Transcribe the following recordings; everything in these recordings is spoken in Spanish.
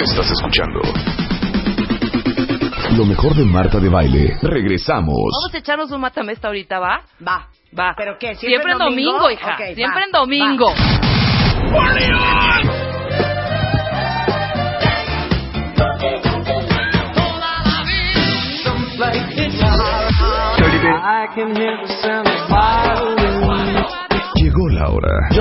Estás escuchando lo mejor de Marta de Baile. Regresamos. Vamos a echarnos un matamesta ahorita, ¿va? Va. Va. ¿Pero qué? ¿Siempre, en domingo, hija. Siempre va, en domingo. Llegó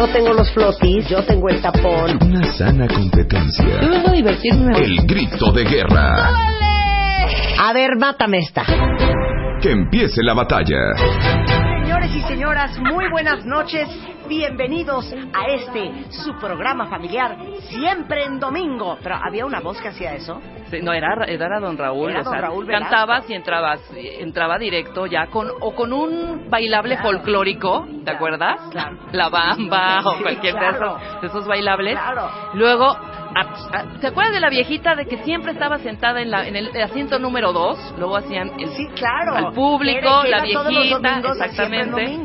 Yo tengo los flotis, yo tengo el tapón. Una sana competencia. Yo vengo a divertirme. El grito de guerra. A ver, mátame esta. Que empiece la batalla. Señores y señoras, muy buenas noches. Bienvenidos a este, su programa familiar, siempre en domingo. Pero había una voz que hacía eso. Sí, no, era, era don Raúl. Era o don sea, Raúl cantabas y entrabas, entraba directo ya con, o con un bailable Claro. folclórico, ¿te acuerdas? claro. La bamba o cualquier de, esos, de esos bailables. Claro. Luego, ¿te acuerdas de la viejita de que siempre estaba sentada en, la, en el asiento número dos? Luego hacían el, Sí, claro. al público, Era- la viejita, todos los domingos, exactamente.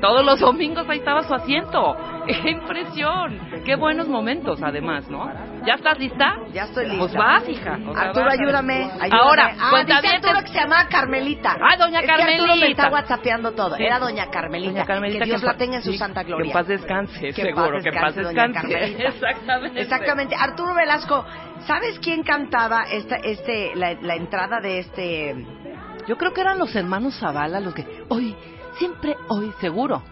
Todos los domingos ahí estaba su asiento. ¡Qué impresión! ¡Qué buenos momentos, además, ¿no? ¿Ya estás lista? Ya estoy lista. Pues vas, hija. O sea, Arturo, vas. ayúdame, ayúdame. Ahora, ah, cuenta dice Arturo que se llama Carmelita. Ah, doña Es que Arturo me Carmelita. está whatsappeando todo. Sí. Era doña Carmelita. Doña Carmelita, que Dios en la tenga en su sí, santa gloria. Que en paz descanse, Que seguro, paz que en paz descanse, doña descanse. Carmelita. Exactamente. Exactamente. Arturo Velasco, ¿sabes quién cantaba esta, este, la, la entrada de este... Yo creo que eran los hermanos Zavala los que hoy, siempre hoy, seguro.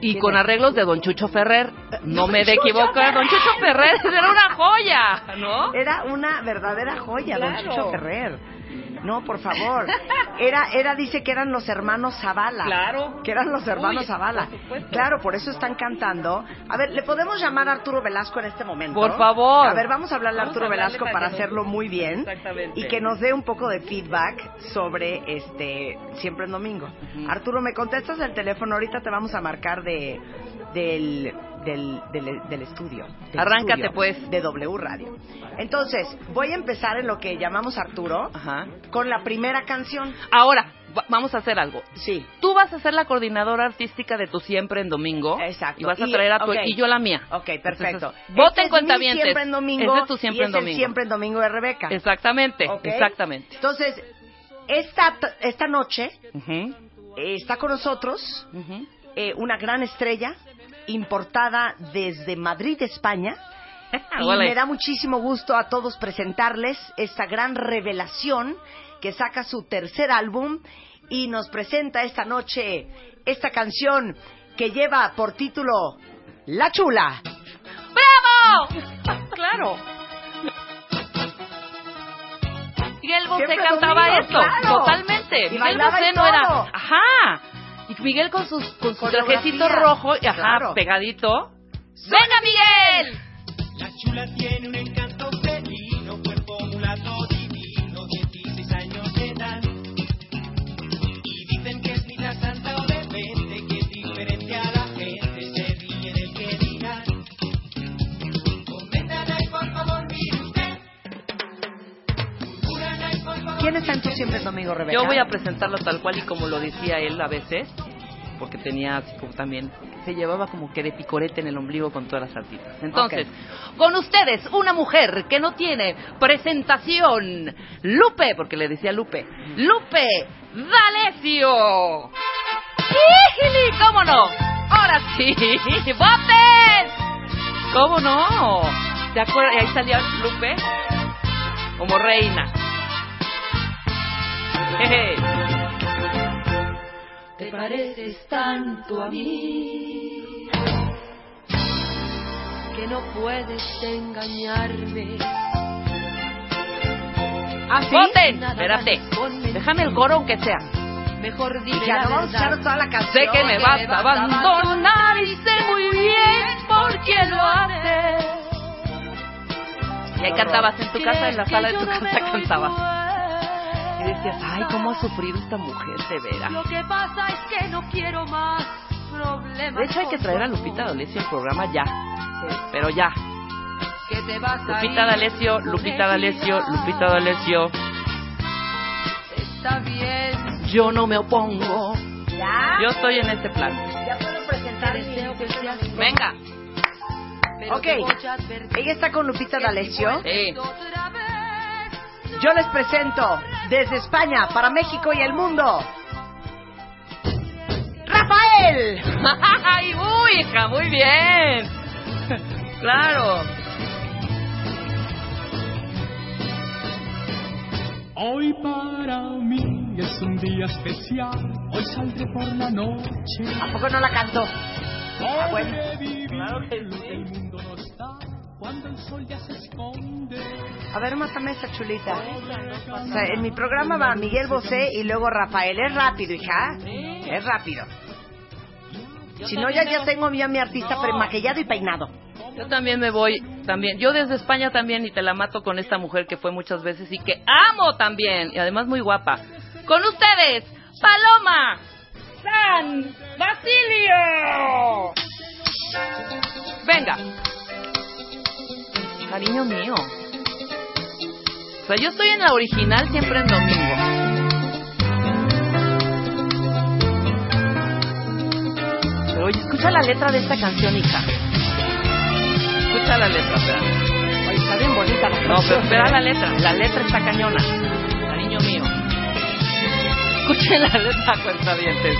Y ¿Quién con arreglos de Don Chucho Ferrer. No me de equivocar, Don Chucho Ferrer era una joya, ¿no? Era una verdadera joya, don. Chucho Ferrer. No, por favor. Era, era, dice que eran los hermanos Zavala. Claro. Que eran los hermanos Uy, Zavala. por supuesto. Claro, por eso están cantando. A ver, ¿le podemos llamar a Arturo Velasco en este momento? Por favor. A ver, vamos a hablarle a Vamos Arturo a Velasco para para que nos- hacerlo muy bien. Exactamente. Y que nos dé un poco de feedback sobre este siempre en domingo. Arturo, ¿me contestas el teléfono? Ahorita te vamos a marcar de del del, del, del estudio. del Arráncate, estudio pues. De W Radio. Entonces, voy a empezar en lo que llamamos Arturo Ajá. con la primera canción. Ahora, va- vamos a hacer algo. Sí. Tú vas a ser la coordinadora artística de tu siempre en domingo. Exacto. Y vas a Y- traer a tu ok. y yo la mía. Ok, perfecto. Entonces, voten Este es mi cuentavientes. Siempre en domingo. Ese es tu siempre y en es el domingo. siempre en domingo de Rebeca. Exactamente, Ok. exactamente. Entonces, esta, esta noche Ujú, eh, está con nosotros ujú. eh, una gran estrella importada desde Madrid, España. Y me da muchísimo gusto a todos presentarles esta gran revelación que saca su tercer álbum y nos presenta esta noche esta canción que lleva por título La Chula. ¡Bravo! claro. Miguel Bosé cantaba esto, claro. totalmente. Y Miguel Bosé no era, ajá. Y Miguel con sus con su trajecito rojo, y ajá, Claro. pegadito. ¡Venga, Miguel! La chula tiene un encanto ¿Quién está en tu siempre domingo, Rebeca? Yo voy a presentarlo tal cual y como lo decía él a veces, porque tenía así como también, se llevaba como que de picorete en el ombligo con todas las artistas. Entonces, con ustedes, una mujer que no tiene presentación, Lupe, porque le decía Lupe, Lupe D'Alessio. ¿Cómo no? Ahora sí, ¡voten! ¿Cómo no? ¿Te acuerdas? Ahí salía Lupe como reina. Te pareces tanto a mí que no puedes engañarme. ¿Ah, sí? ¡Voten! Nada Espérate. Déjame el coro aunque sea. Mejor dime ya la no vamos a echar verdad. toda la canción. Sé que me vas a abandonar y sé muy bien por qué lo haces. Y ahí cantabas en tu casa, en la sala de tu casa cantabas. Decías, ay, cómo ha sufrido esta mujer, de veras. Lo que pasa es que no quiero más problemas. De hecho, hay que traer a Lupita D'Alessio al programa ya. Pero ya. Que te vas Lupita D'Alessio, Lupita D'Alessio. Lupita D'Alessio. Está bien. Yo no me opongo. ¿Ya? Yo estoy en este plan. ¿Ya puedo presentar mi- Venga. pero Ok. Ella está con Lupita D'Alessio. Sí. Yo les presento desde España para México y el mundo. Rafael. ¡Ay, uy, hija! Muy bien. Claro. Hoy para mí es un día especial, hoy saldré por la noche. ¿A poco no la cantó? Ah, bueno. Lo que está, cuando el sol ya se esconde. A ver, mátame esa chulita. O sea, en mi programa va Miguel Bosé y luego Rafael. Es rápido, hija. Es rápido. Si no, ya, ya tengo yo a mi artista premaquillado y peinado. Yo también me voy, también. Yo desde España también y te la mato con esta mujer que fue muchas veces y que amo también. Y además muy guapa. Con ustedes, Paloma San Basilio. Venga. Cariño mío. O sea, yo estoy en la original siempre en domingo. Oye, escucha la letra de esta canción, hija. Escucha la letra, espera. Oye, está bien bonita la No, pero canción. espera la letra. La letra está cañona. Cariño mío. Escuchen la letra, cuentavientes.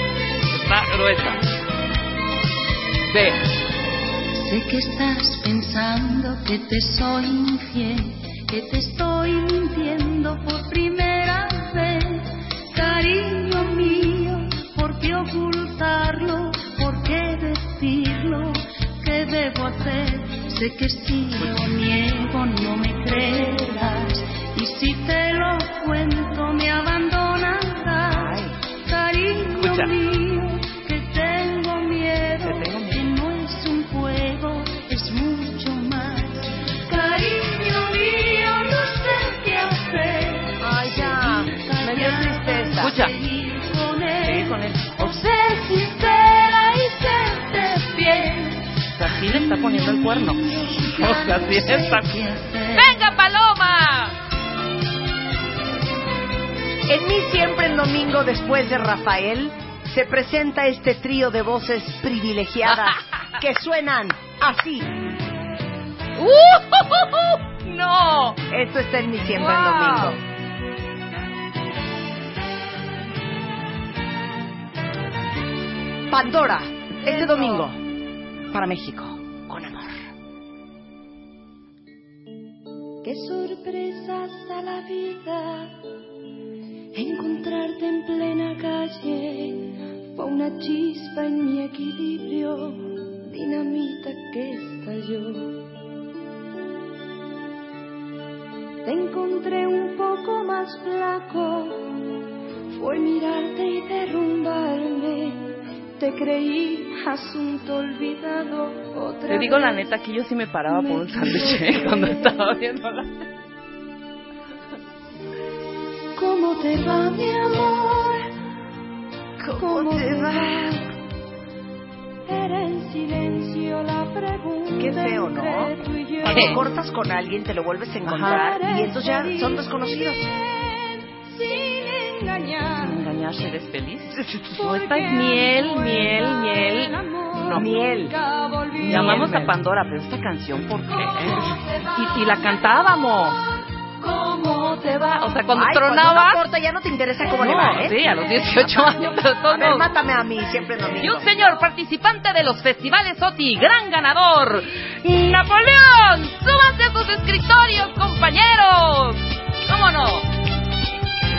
Está gruesa. Ve. Sé que estás pensando que te soy infiel, que te estoy mintiendo por primera vez. Cariño mío, ¿por qué ocultarlo? ¿Por qué decirlo? ¿Qué debo hacer? Sé que si lo niego no me creerás. Y si te lo cuento me abandonarás. Cariño mío, sí le está poniendo el cuerno. O sea, sí está. ¿Qué hacer? ¡Venga, Paloma! En mí siempre en domingo después de Rafael se presenta este trío de voces privilegiadas que suenan así. ¡Uh! ¡No! Esto está en mí siempre en Wow. domingo. Pandora, este domingo, para México, Qué sorpresas da la vida encontrarte en plena calle fue una chispa en mi equilibrio, dinamita que estalló. Te encontré un poco más flaco, fue mirarte y derrumbarme. Te creí asunto olvidado otra Te digo la neta que yo sí me paraba por un sándwich ¿eh? cuando estaba viendo la... ¿Cómo te va, mi amor? ¿Cómo te va? Era en silencio la pregunta. Qué feo, ¿no? Cuando cortas con alguien te lo vuelves a encontrar y estos ya son desconocidos. ¿Eres feliz? No, esta es miel, miel, miel. No. Miel. Llamamos a Pandora, pero esta canción, ¿por qué? Y, y la cantábamos. ¿Cómo te va? O sea, cuando Ay, tronaba... corta ya no te interesa cómo le No, va, ¿eh? Sí, a los 18 años, pero A ver, mátame a mí, siempre en Y un señor participante de los festivales OTI, gran ganador, Napoleón. Súbanse a sus escritorios, compañeros. ¿Cómo no?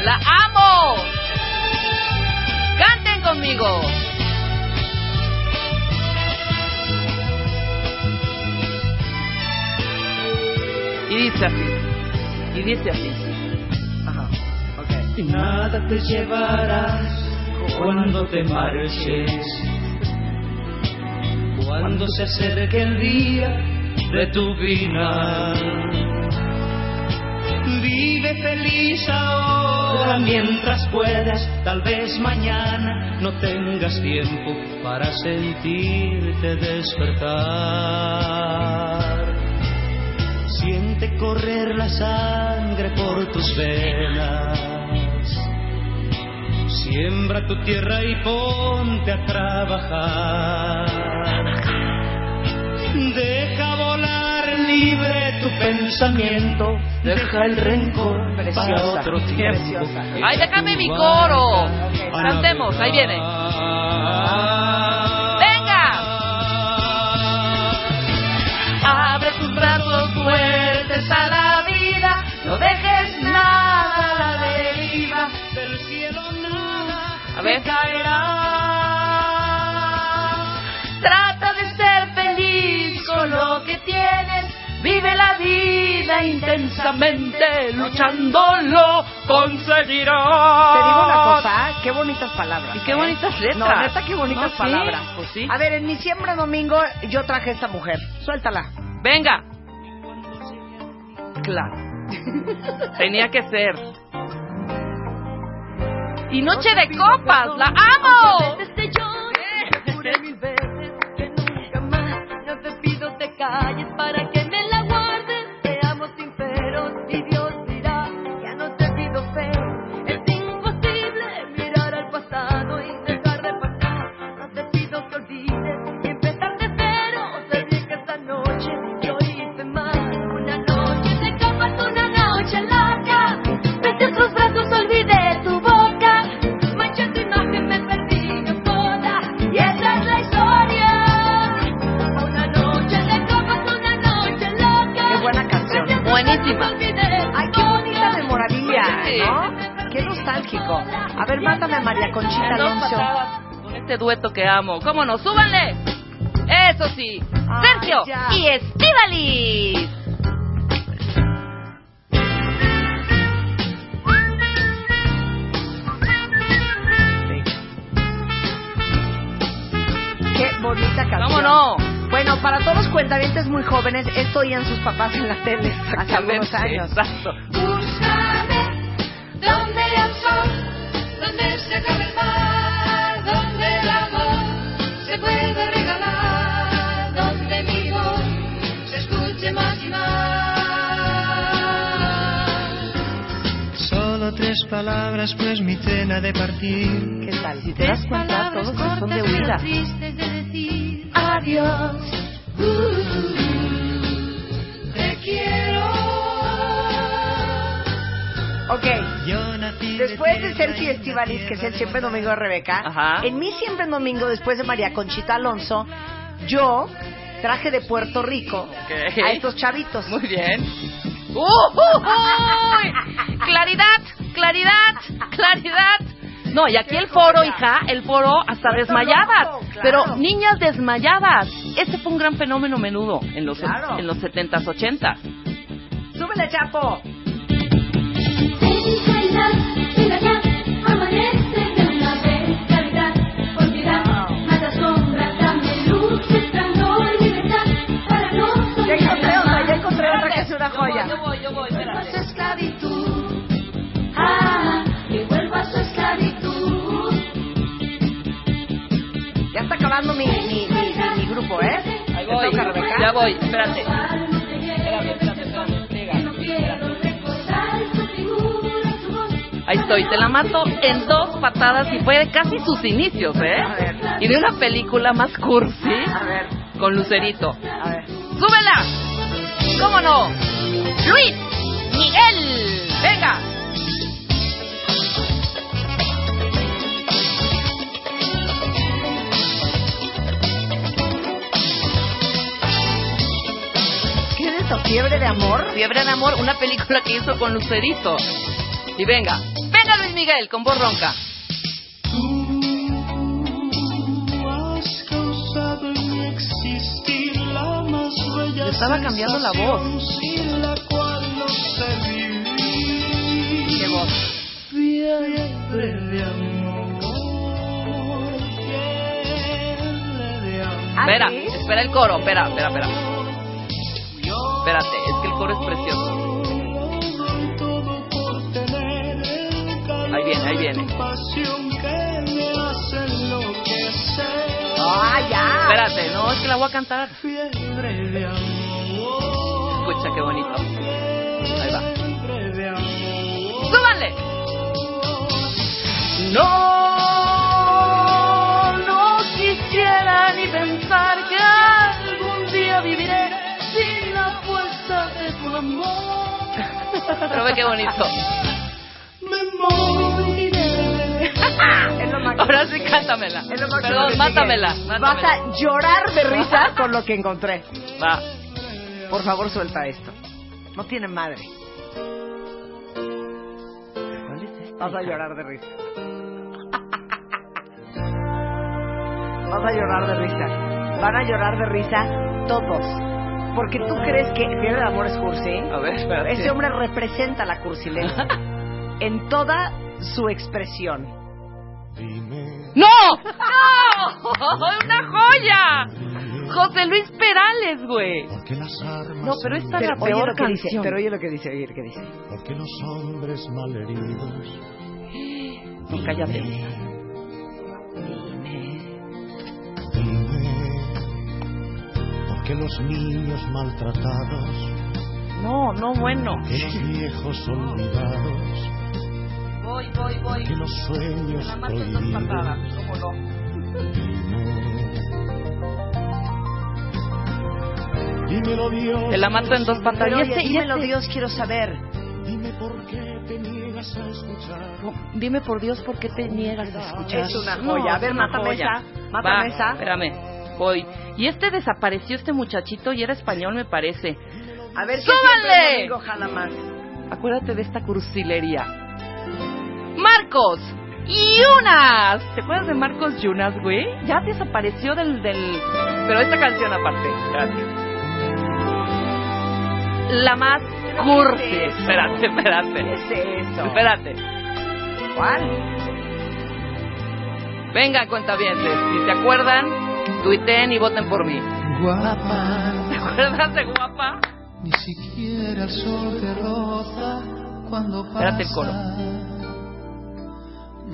La amo. Canten conmigo. Y dice así. Y dice así. Ajá, ok. Y nada te llevarás cuando te marches. Cuando se acerque el día de tu final. Vive feliz ahora mientras puedas, tal vez mañana no tengas tiempo para sentirte despertar. Siente correr la sangre por tus venas. Siembra tu tierra y ponte a trabajar. Libre tu pensamiento. Deja el rencor para Preciosa, otro tiempo. preciosa. Ay, déjame mi coro. Cantemos, ahí viene. Abre tus brazos fuertes a la vida, no dejes nada a la deriva. Del cielo nada A ver. caerá. Intensamente, luchándolo conseguirás. Te digo una cosa, qué bonitas palabras. Y qué ¿eh? bonitas letras. No, neta, qué bonitas No, sí, palabras. pues sí. A ver, en mi siembra domingo yo traje a esta mujer. Suéltala. Venga. Claro. Tenía que ser. Y Noche de Copas, la amo. Pido te calles para este dueto que amo. ¿Cómo no? ¡Súbanle! Eso sí. Ay, Sergio ya. y Estivalis. Qué bonita canción. ¿Cómo no? Bueno, para todos los cuentavientes muy jóvenes, esto oían sus papás en la tele hace algunos años. Exacto. Palabras, pues mi cena de partir. ¿Qué tal? Si te das cuenta, todos son de huida. tristes de decir adiós. Uh, te quiero. Ok. Después de Sergio y Estivalis, que es el Siempre Domingo de Rebeca, Ajá. en mi Siempre Domingo, después de María Conchita Alonso, yo traje de Puerto Rico Ok. a estos chavitos. Muy bien. ¡Uh, uh, uy! Claridad, claridad, claridad. No, y aquí el foro, hija, el foro hasta claro. Pero niñas desmayadas. Ese fue un gran fenómeno menudo en los, Claro. en los 70s, 80s. ¡Súbele, Chapo! Ya, encontré otra, ya encontré otra que es una joya. Mi, mi, mi, mi- grupo, ¿eh? Ahí ¿Te voy, ya voy, espérate. Espérame, espérame. Ahí estoy, te la mato en dos patadas y fue casi sus inicios, ¿eh? A ver. Y de una película más cursi A ver, con Lucerito. a ver. ¡Súbela! ¿Cómo no? Luis Miguel, venga. ¿Fiebre de amor? Fiebre de amor, una película que hizo con Lucerito. Y venga, venga Luis Miguel con voz ronca. Le estaba cambiando la voz. sensación sin la cual no sé vivir. ¿Qué voz? Fiebre de amor, fiebre de amor. ¿Ah, Espera, sí? espera el coro, espera, espera, espera espérate, es que el coro es precioso. Ahí viene, ahí viene. Ah, ya. Espérate, no, es que la voy a cantar. Escucha qué bonito. Pero ve qué bonito. Es lo máximo. Ahora sí cántamela. Es lo máximo Perdón, mátamela. Vas a llorar de risa con lo que encontré. Va. Por favor, suelta esto. No tiene madre. ¿Cuál es esta? Vas a llorar de risa. Vas a llorar de risa. Van a llorar de risa todos. Porque tú crees que de Amor es cursi. A ver, espérate. Ese hombre representa la cursilencia en toda su expresión. ¡No! ¡No! ¡Una joya! José Luis Perales, güey. No, pero esta es la oye peor lo que dice, canción. pero oye lo que dice, oye lo que dice. Porque los hombres malheridos No, cállate. Porque los niños maltratados No, no, bueno. Que los viejos olvidados Voy, voy, voy. Que los sueños dos prohibidos ¿cómo no? Dime Dímelo Dios Te la mato en dos patas. Pero Y oye, este- dímelo este- Dios, quiero saber. Dime por qué te niegas a escuchar No, Dime por Dios por qué te niegas a escuchar. Es una No, joya. A es ver, mátame joya. esa. Mátame Va, esa. Espérame, Y este desapareció, este muchachito, y era español, me parece. A ver, ¿qué ¡Súbanle! siempre el domingo jala más? Acuérdate de esta cursilería. Marcos Yunas. ¿Te acuerdas de Marcos Yunas, güey? Ya desapareció del, del... Pero esta canción aparte. Gracias. La más cursi. ¿Qué es? Espérate, espérate. ¿Qué es eso? Espérate. ¿Cuál? Venga, cuentavientes. Si se acuerdan, tuiteen y voten por mí. Guapa, ¿Te acuerdas de guapa? ni siquiera el sol te roza cuando pasa. Espérate el coro.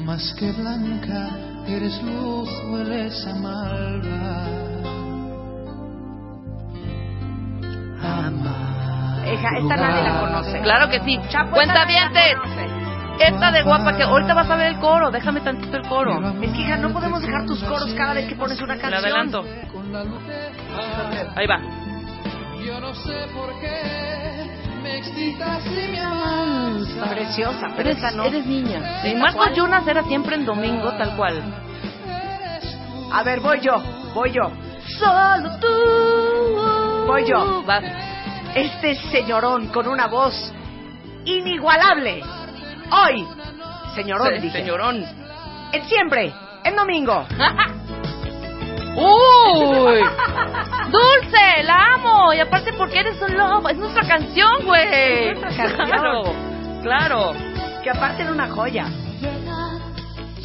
Más que blanca, eres luz, hueles a malva. Hija, esta nadie la conoce. Claro que sí. Chapo, Cuentavientes. conoce. Esta de guapa que ahorita vas a ver el coro. Déjame tantito el coro. Es que, hija, no podemos dejar tus coros cada vez que pones una Le canción. adelanto. Luz de Ahí va. Yo no sé por qué me excitas y me avanzas. Preciosa, pero Eres, esa no. eres niña. Sí, ¿Esta Marcos era siempre en domingo, tal cual. A ver, voy yo, voy yo. Solo tú. Voy yo. Vas. Este señorón con una voz inigualable. Hoy, señorón, Sí, dije. Señorón. En siempre, en domingo. ¡Uy! ¡Dulce! ¡La amo! Y aparte porque eres un lobo. Es nuestra canción, güey. Es nuestra canción. Claro. Claro. Que aparte era una joya.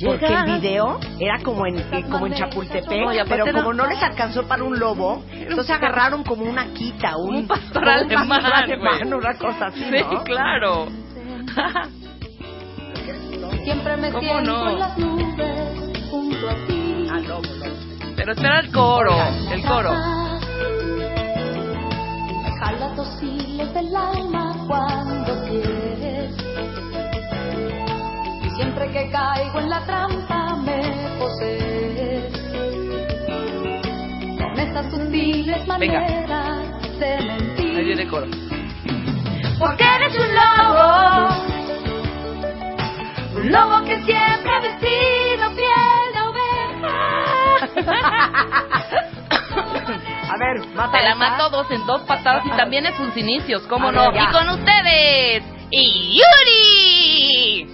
Porque el video era como en, eh, como en Chapultepec, pero era- como no les alcanzó para un lobo, entonces agarraron como una quita, un, Un pastor alemán, alemán, una cosa así, Sí, ¿no? claro. Siempre me ¿Cómo siento no? en las nubes junto a ti. Ah, lobo. Pero espera el coro. El coro. Me jalas los hilos del alma cuando quieres. Y siempre que caigo en la trampa me posees. Con esas sutiles maneras de mentir. Ahí viene el coro. Porque eres un lobo, un lobo que siempre ha vestido piel de oveja. A ver, mata Te la mato dos en dos patadas y también es sus inicios, ¿cómo A no? ver. Y con ustedes, Yuri.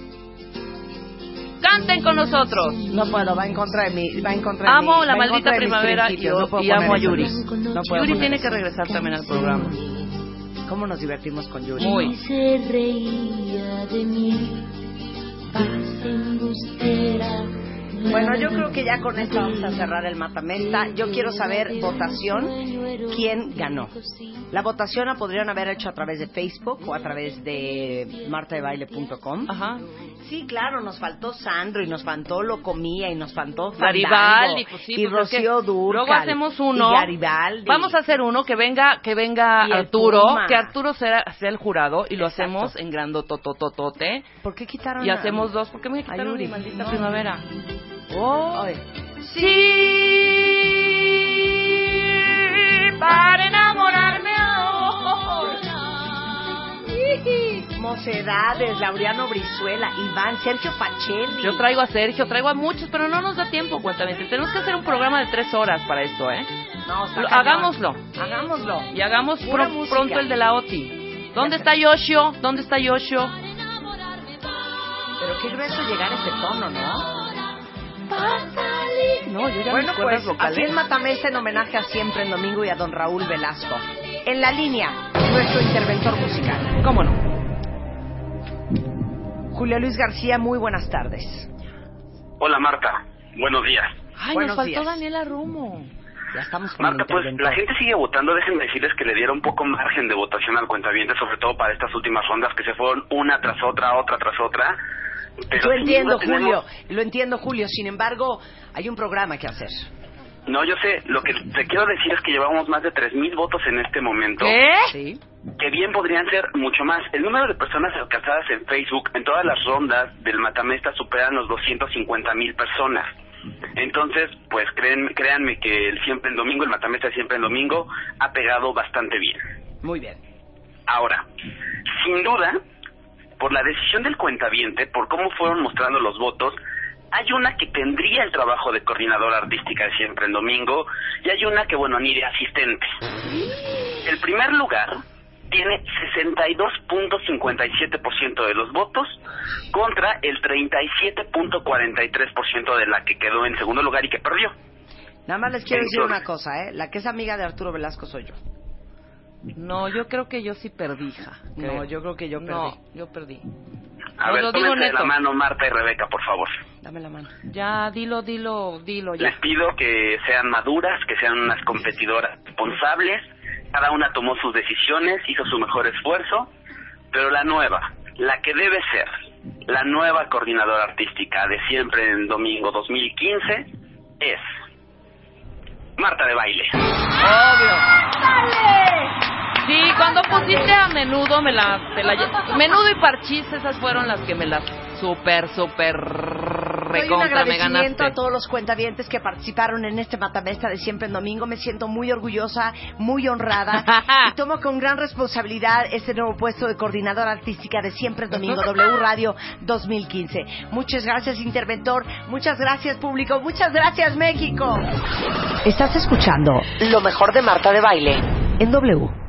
Canten con nosotros. No puedo, va en contra de mí, va en contra de Amo mí, la va en maldita primavera y, no y amo a. Yuri. No puedo Yuri tiene eso. que regresar también al programa. ¿Cómo nos divertimos con Yuri? Muy. se reía de mí, paz embustera, Bueno, yo creo que ya con esto vamos a cerrar el Matamesta. Yo quiero saber, votación, quién ganó. La votación la podrían haber hecho a través de Facebook o a través de martadebaile.com. Ajá. Sí, claro, nos faltó Sandro y nos faltó Locomía y nos faltó Fandango Garibaldi, pues sí, y pues Rocío Durcal. Luego hacemos uno. Y Garibaldi. Vamos a hacer uno que venga, que venga Arturo, Puma. que Arturo sea, sea el jurado y lo Exacto. hacemos en grandotototote. ¿Por qué quitaron Y a- hacemos dos, porque me quitaron Yuri? mi maldita No. primavera. Oh. Ay. Sí, para enamorarme ahora. Mocedades, Laureano Brizuela, Iván, Sergio Pacelli. Yo traigo a Sergio, traigo a muchos, pero no nos da tiempo, cuentamente. Tenemos que hacer un programa de tres horas para esto, ¿eh? No, Lo- hagámoslo. Hagámoslo. Y hagamos pro- pronto el de la OTI. ¿Dónde está Yoshio? ¿Dónde está Yoshio? Pero qué grueso llegar a ese tono, ¿no? No, yo ya Bueno, mis pues vocales. en Matamesta en homenaje a Siempre en Domingo y a don Raúl Velasco. En la línea, nuestro interventor musical. ¿Cómo no? Julio Luis García, muy buenas tardes. Hola Marta, buenos días. Ay, Buenos nos faltó días. Daniela Rumo. Ya estamos con Marta, pues la gente sigue votando, déjenme decirles que le dieron un poco margen de votación al cuentaviente, sobre todo para estas últimas rondas que se fueron una tras otra, otra tras otra. Pero Lo sin entiendo, tenemos- Julio. Lo entiendo, Julio. Sin embargo, hay un programa que hacer. No, yo sé, lo que te quiero decir es que llevamos más de 3.000 votos en este momento. ¿Qué? Sí. que bien podrían ser mucho más. El número de personas alcanzadas en Facebook en todas las rondas del Matamesta superan los 250 mil personas. Entonces, pues creen, créanme que el siempre en domingo, el Matamesta de siempre en domingo, ha pegado bastante bien. Muy bien. Ahora, sin duda, por la decisión del cuentaviente, por cómo fueron mostrando los votos, hay una que tendría el trabajo de coordinadora artística de siempre en domingo y hay una que, bueno, ni de asistente. El primer lugar tiene 62.57% de los votos contra el 37.43% de la que quedó en segundo lugar y que perdió. Nada más les quiero decir una cosa, ¿eh? La que es amiga de Arturo Velasco soy yo. No, yo creo que yo sí perdí, hija. No, yo creo que yo No, perdí. yo perdí. A No, ver, lo digo de la neto. mano Marta y Rebeca, por favor. Dame la mano. Ya, dilo, dilo, dilo ya. Les pido que sean maduras, que sean unas competidoras responsables. Cada una tomó sus decisiones, hizo su mejor esfuerzo, pero la nueva, la que debe ser la nueva coordinadora artística de siempre en domingo 2015 es Marta de Baile. Sí, cuando pusiste a menudo, me la, te la lle- Menudo y parchís, esas fueron las que me las super, super Doy un recontra me agradecimiento ganaste. a todos los cuentavientes que participaron en este Matamesta de siempre en domingo. Me siento muy orgullosa, muy honrada y tomo con gran responsabilidad este nuevo puesto de coordinadora artística de siempre en domingo W Radio 2015. Muchas gracias interventor, muchas gracias público, muchas gracias México. Estás escuchando lo mejor de Marta de Baile en W.